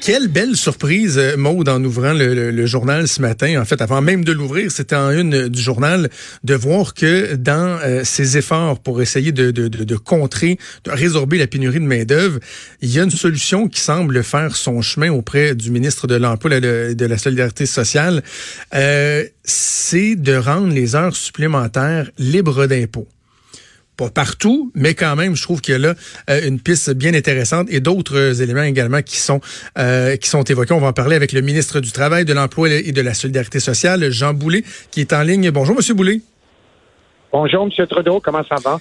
Quelle belle surprise, euh, Maude, en ouvrant le, journal ce matin. En fait, avant même de l'ouvrir, c'était en une du journal de voir que dans euh, ses efforts pour essayer de, contrer, de résorber la pénurie de main-d'œuvre, il y a une solution qui semble faire son chemin auprès du ministre de l'Emploi et de la Solidarité sociale. Euh, c'est de rendre les heures supplémentaires libres d'impôts pas partout, mais quand même, je trouve qu'il y a là euh, une piste bien intéressante et d'autres euh, éléments également qui sont euh, qui sont évoqués. On va en parler avec le ministre du Travail, de l'Emploi et de la Solidarité sociale, Jean Boulet, qui est en ligne. Bonjour, Monsieur Boulet. Bonjour, Monsieur Trudeau. Comment ça va?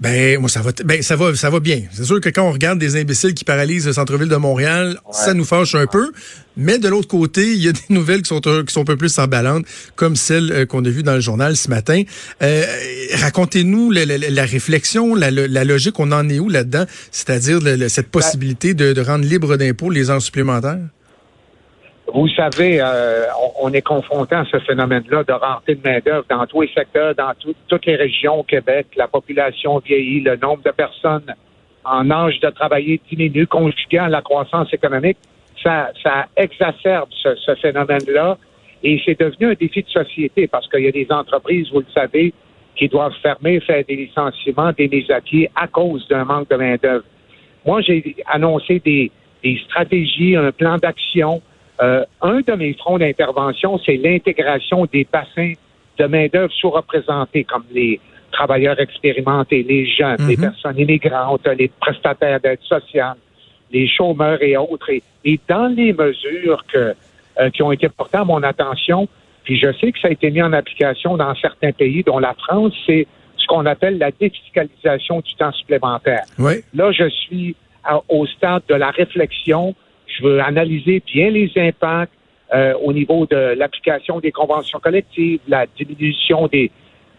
Ben moi ça va ben ça va ça va bien. C'est sûr que quand on regarde des imbéciles qui paralysent le centre-ville de Montréal, ça nous fâche un peu, mais de l'autre côté, il y a des nouvelles qui sont qui sont un peu plus emballantes comme celle euh, qu'on a vue dans le journal ce matin. Euh, racontez-nous la, réflexion, la, logique, on en est où là-dedans, c'est-à-dire cette ben possibilité de, de rendre libre d'impôts les heures supplémentaires? Vous savez, euh, on, est confronté à ce phénomène-là de rareté de main-d'œuvre dans tous les secteurs, dans toutes les régions au Québec. La population vieillit, le nombre de personnes en âge de travailler diminue, conjugué à la croissance économique. Ça, ça exacerbe ce, phénomène-là. Et c'est devenu un défi de société parce qu'il y a des entreprises, vous le savez, qui doivent fermer, faire des licenciements, des mises à pied à cause d'un manque de main-d'œuvre. Moi, j'ai annoncé des, des stratégies, un plan d'action euh, un de mes fronts d'intervention, c'est l'intégration des bassins de main-d'œuvre sous-représentés, comme les travailleurs expérimentés, les jeunes, les mhm. personnes immigrantes, les prestataires d'aide sociale, les chômeurs et autres. Et, dans les mesures que, euh, qui ont été portées à mon attention, puis je sais que ça a été mis en application dans certains pays, dont la France, c'est ce qu'on appelle la défiscalisation du temps supplémentaire. Là, je suis au stade de la réflexion je veux analyser bien les impacts euh, au niveau de l'application des conventions collectives, la diminution des,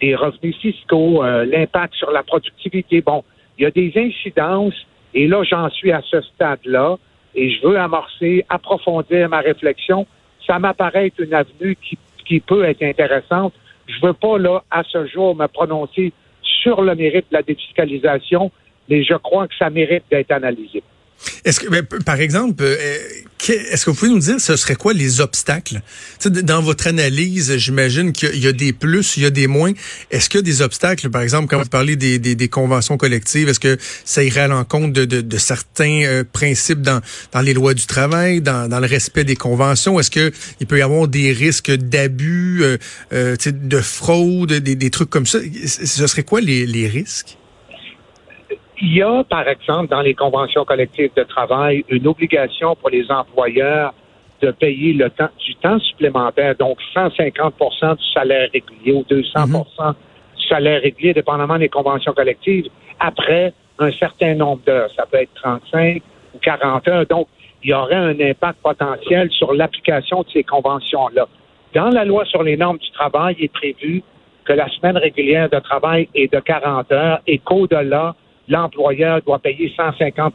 des revenus fiscaux, euh, l'impact sur la productivité. Bon, il y a des incidences et là, j'en suis à ce stade-là et je veux amorcer, approfondir ma réflexion. Ça m'apparaît être une avenue qui, qui peut être intéressante. Je veux pas, là, à ce jour, me prononcer sur le mérite de la défiscalisation, mais je crois que ça mérite d'être analysé. Est-ce que, ben, par exemple, euh, est-ce que vous pouvez nous dire ce serait quoi les obstacles? Dans votre analyse, j'imagine qu'il y a des plus, il y a des moins. Est-ce qu'il y a des obstacles, par exemple, quand vous parlez des, des, conventions collectives, est-ce que ça irait à l'encontre de, de, de, certains euh, principes dans, dans les lois du travail, dans, dans le respect des conventions? Est-ce que il peut y avoir des risques d'abus, euh, euh de fraude, des, des trucs comme ça? Ce serait quoi les, les risques? Il y a, par exemple, dans les conventions collectives de travail, une obligation pour les employeurs de payer le temps, du temps supplémentaire, donc 150% du salaire régulier ou 200 mhm. du salaire régulier, dépendamment des conventions collectives, après un certain nombre d'heures. Ça peut être 35 ou 40 heures. Donc, il y aurait un impact potentiel sur l'application de ces conventions-là. Dans la loi sur les normes du travail, il est prévu que la semaine régulière de travail est de 40 heures et qu'au-delà, l'employeur doit payer 150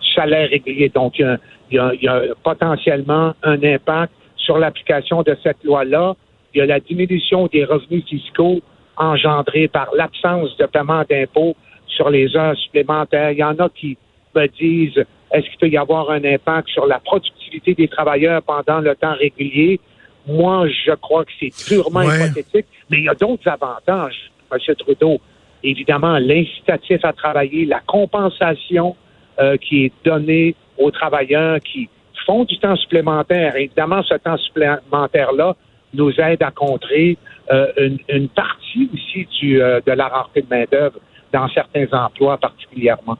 du salaire régulier. Donc, il y, a, potentiellement un impact sur l'application de cette loi-là. Il y a la diminution des revenus fiscaux engendrés par l'absence de paiement d'impôts sur les heures supplémentaires. Il y en a qui me disent est-ce qu'il peut y avoir un impact sur la productivité des travailleurs pendant le temps régulier? Moi, je crois que c'est purement hypothétique, mais il y a d'autres avantages, M. Trudeau évidemment l'incitatif à travailler, la compensation euh, qui est donnée aux travailleurs qui font du temps supplémentaire. Évidemment, ce temps supplémentaire-là nous aide à contrer euh, une, une, partie aussi du, euh, de la rareté de main-d'œuvre dans certains emplois particulièrement.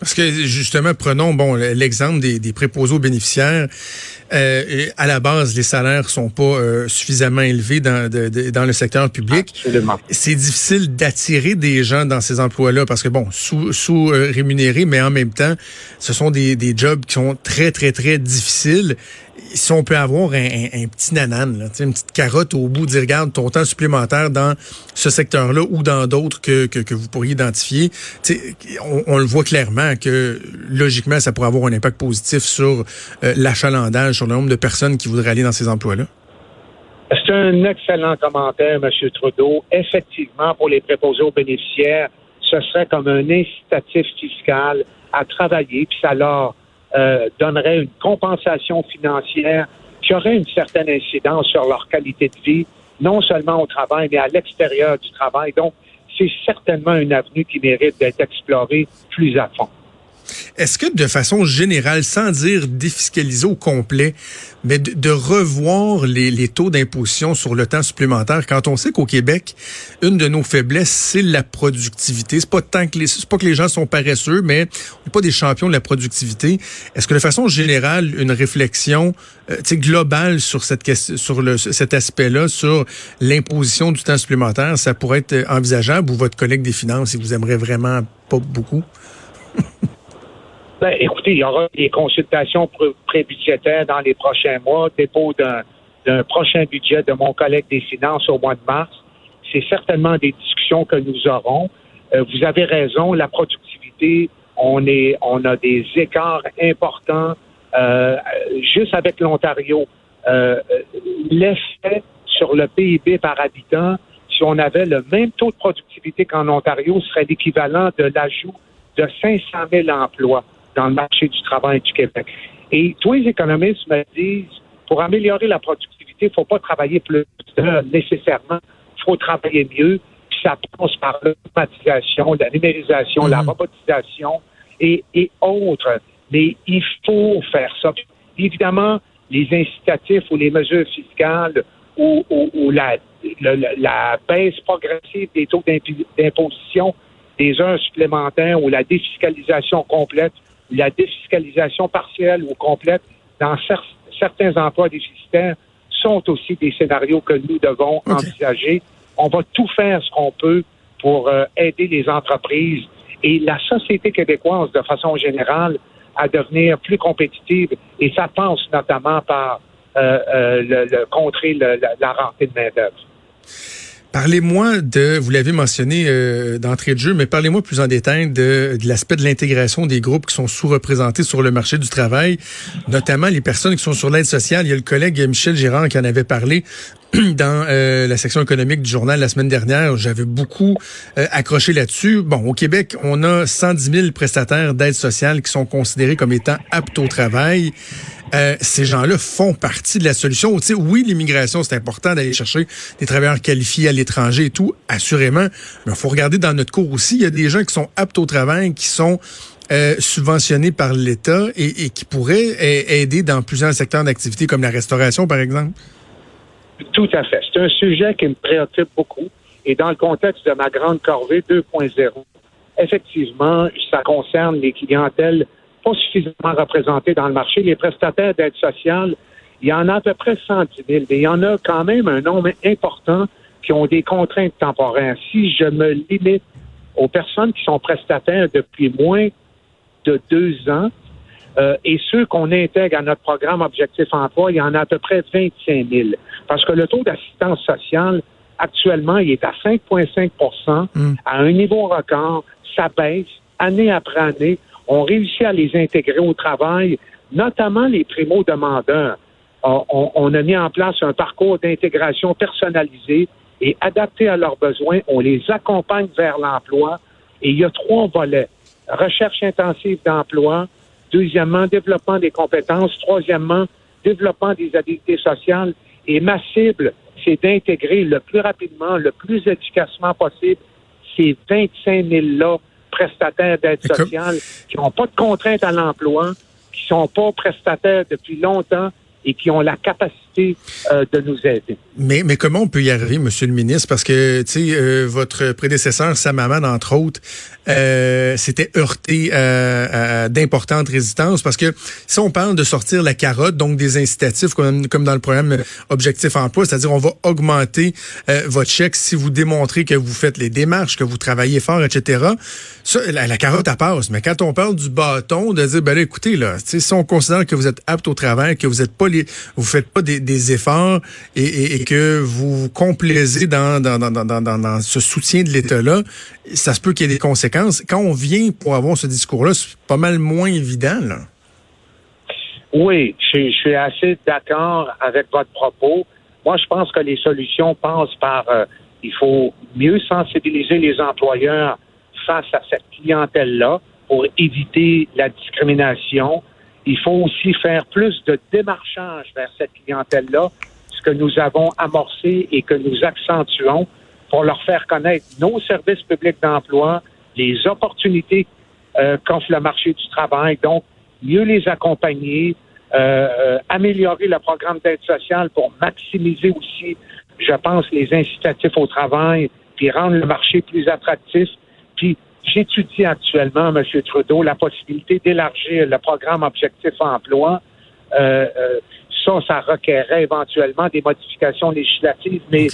Parce que justement, prenons bon l'exemple des, des préposés aux bénéficiaires. Euh, à la base, les salaires sont pas euh, suffisamment élevés dans, dans le secteur public. C'est difficile d'attirer des gens dans ces emplois-là parce que bon, sous, sous euh, rémunérés, mais en même temps, ce sont des, des jobs qui sont très très très difficiles si on peut avoir un, petit nanan, là, une petite carotte au bout, dire regarde ton temps supplémentaire dans ce secteur-là ou dans d'autres que, que, vous pourriez identifier, on, on, le voit clairement que logiquement, ça pourrait avoir un impact positif sur euh, l'achalandage, sur le nombre de personnes qui voudraient aller dans ces emplois-là. C'est un excellent commentaire, M. Trudeau. Effectivement, pour les préposés aux bénéficiaires, ce serait comme un incitatif fiscal à travailler, puis ça leur euh, donnerait une compensation financière qui aurait une certaine incidence sur leur qualité de vie, non seulement au travail, mais à l'extérieur du travail. Donc, c'est certainement une avenue qui mérite d'être explorée plus à fond. Est-ce que de façon générale, sans dire défiscaliser au complet, mais de, revoir les, taux d'imposition sur le temps supplémentaire, quand on sait qu'au Québec, une de nos faiblesses, c'est la productivité. C'est pas tant que les, pas que les gens sont paresseux, mais on n'est pas des champions de la productivité. Est-ce que de façon générale, une réflexion euh, globale sur cette sur le, cet aspect-là, sur l'imposition du temps supplémentaire, ça pourrait être envisageable ou votre collègue des finances, il vous aimerait vraiment pas beaucoup? Ben, écoutez, il y aura des consultations pré-budgétaires dans les prochains mois, dépôt d'un prochain budget de mon collègue des finances au mois de mars. C'est certainement des discussions que nous aurons. Euh, vous avez raison, la productivité, on est, on a des écarts importants euh, juste avec l'Ontario. Euh, L'effet sur le PIB par habitant, si on avait le même taux de productivité qu'en Ontario, serait l'équivalent de l'ajout de 500 000 emplois dans le marché du travail du Québec. Et tous les économistes me disent, pour améliorer la productivité, il ne faut pas travailler plus nécessairement, il faut travailler mieux, puis ça passe par l'automatisation, la numérisation, la mm. robotisation et, autres. Mais il faut faire ça. Évidemment, les incitatifs ou les mesures fiscales ou, la, la, baisse progressive des taux d'imposition des heures supplémentaires ou la défiscalisation complète la défiscalisation partielle ou complète dans certains emplois déficitaires sont aussi des scénarios que nous devons envisager. On va tout faire ce qu'on peut pour euh, aider les entreprises et la société québécoise de façon générale à devenir plus compétitive et ça passe notamment par euh, euh, le, contrer la, la rentrée de main-d'œuvre. Parlez-moi de, vous l'avez mentionné euh, d'entrée de jeu, mais parlez-moi plus en détail de, l'aspect de l'intégration des groupes qui sont sous-représentés sur le marché du travail, notamment les personnes qui sont sur l'aide sociale. Il y a le collègue Michel Girard qui en avait parlé dans euh, la section économique du journal la semaine dernière. J'avais beaucoup euh, accroché là-dessus. Bon, au Québec, on a 110 000 prestataires d'aide sociale qui sont considérés comme étant aptes au travail. Euh, ces gens-là font partie de la solution. Tu oui, l'immigration, c'est important d'aller chercher des travailleurs qualifiés à l'étranger et tout, assurément. Mais il faut regarder dans notre cours aussi, il y a des gens qui sont aptes au travail, qui sont euh, subventionnés par l'État et, qui pourraient aider dans plusieurs secteurs d'activité, comme la restauration, par exemple. Tout à fait. C'est un sujet qui me préoccupe beaucoup. Et dans le contexte de ma grande corvée 2.0, effectivement, ça concerne les clientèles pas suffisamment représentés dans le marché. Les prestataires d'aide sociale, il y en a à peu près 110 000, mais il y en a quand même un nombre important qui ont des contraintes temporaires. Si je me limite aux personnes qui sont prestataires depuis moins de deux ans, euh, et ceux qu'on intègre à notre programme Objectif Emploi, il y en a à peu près 25 000. Parce que le taux d'assistance sociale, actuellement, il est à 5,5 mm. à un niveau record. Ça baisse année après année on réussit à les intégrer au travail, notamment les primo-demandeurs. Euh, on, a mis en place un parcours d'intégration personnalisé et adapté à leurs besoins. On les accompagne vers l'emploi et il y a trois volets. Recherche intensive d'emploi. Deuxièmement, développement des compétences. Troisièmement, développement des habiletés sociales. Et ma cible, c'est d'intégrer le plus rapidement, le plus efficacement possible ces 25 000-là prestataires d'aide sociale qui n'ont pas de contraintes à l'emploi, qui sont pas prestataires depuis longtemps et qui ont la capacité euh, de nous aider. Mais, mais comment on peut y arriver, Monsieur le ministre? Parce que, tu sais, euh, votre prédécesseur, Samaman, entre autres, euh, heurté à, d'importantes résistances. Parce que si on parle de sortir la carotte, donc des incitatifs, comme, dans le programme Objectif Emploi, c'est-à-dire on va augmenter euh, votre chèque si vous démontrez que vous faites les démarches, que vous travaillez fort, etc. Ça, la, carotte, elle passe. Mais quand on parle du bâton, de dire, ben là, écoutez, là, si on considère que vous êtes apte au travail, que vous êtes pas les, vous faites pas des, efforts et, et que vous vous complaisez dans, dans, dans, dans, dans ce soutien de l'État-là, ça se peut qu'il y ait des conséquences. Quand on vient pour avoir ce discours-là, c'est pas mal moins évident. Oui, je, suis assez d'accord avec votre propos. Moi, je pense que les solutions passent par euh, il faut mieux sensibiliser les employeurs face à cette clientèle-là pour éviter la discrimination. il faut aussi faire plus de démarchage vers cette clientèle-là, ce que nous avons amorcé et que nous accentuons pour leur faire connaître nos services publics d'emploi, les opportunités euh, qu'offre le marché du travail. Donc, mieux les accompagner, euh, euh, améliorer le programme d'aide sociale pour maximiser aussi, je pense, les incitatifs au travail, puis rendre le marché plus attractif. Puis, j'étudie actuellement, M. Trudeau, la possibilité d'élargir le programme Objectif Emploi. Euh, ça, ça requerrait éventuellement des modifications législatives, mais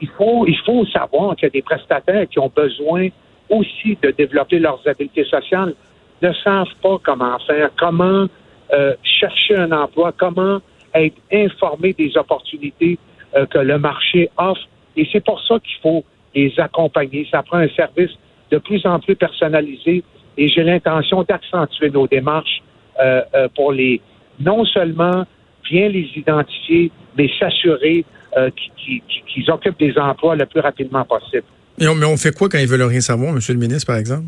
il faut il faut savoir qu'il y a des prestataires qui ont besoin aussi de développer leurs habiletés sociales ne savent pas comment faire, comment euh, chercher un emploi, comment être informé des opportunités euh, que le marché offre. Et c'est pour ça qu'il faut les accompagner. Ça prend un service de plus en plus personnalisé et j'ai l'intention d'accentuer nos démarches euh, pour les non seulement bien les identifier, mais s'assurer qu'ils occupent des emplois le plus rapidement possible. Mais on, fait quoi quand ils veulent rien savoir, M. le ministre, par exemple?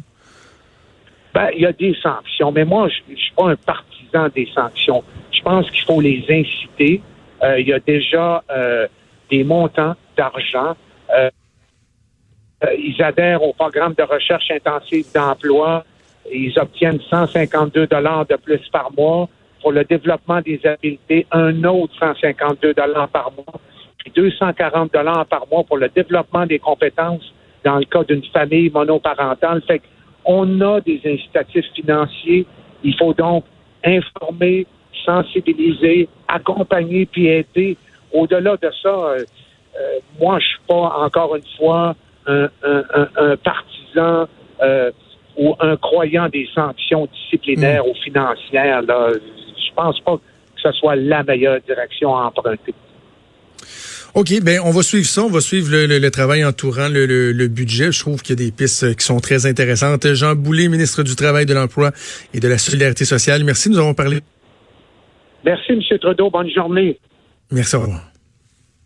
Ben, il y a des sanctions, mais moi, je ne suis pas un partisan des sanctions. Je pense qu'il faut les inciter. Euh, il y a déjà euh, des montants d'argent. Euh, ils adhèrent au programme de recherche intensive d'emploi. Ils obtiennent 152 dollars de plus par mois pour le développement des habiletés, un autre 152 dollars par mois, puis 240 dollars par mois pour le développement des compétences dans le cas d'une famille monoparentale. Fait on a des incitatifs financiers. Il faut donc informer, sensibiliser, accompagner puis aider. Au-delà de ça, euh, euh, moi, je suis pas encore une fois un, partisan euh, ou un croyant des sanctions disciplinaires hmm. ou financières. Là. Je pense pas que ce soit la meilleure direction à emprunter. OK, ben on va suivre ça, on va suivre le, travail entourant le, budget. Je trouve qu'il y a des pistes euh, qui sont très intéressantes. Jean Boulet, ministre du Travail, de l'Emploi et de la Solidarité sociale. Merci, nous avons parlé. Merci, M. Trudeau. Bonne journée. Merci, au revoir.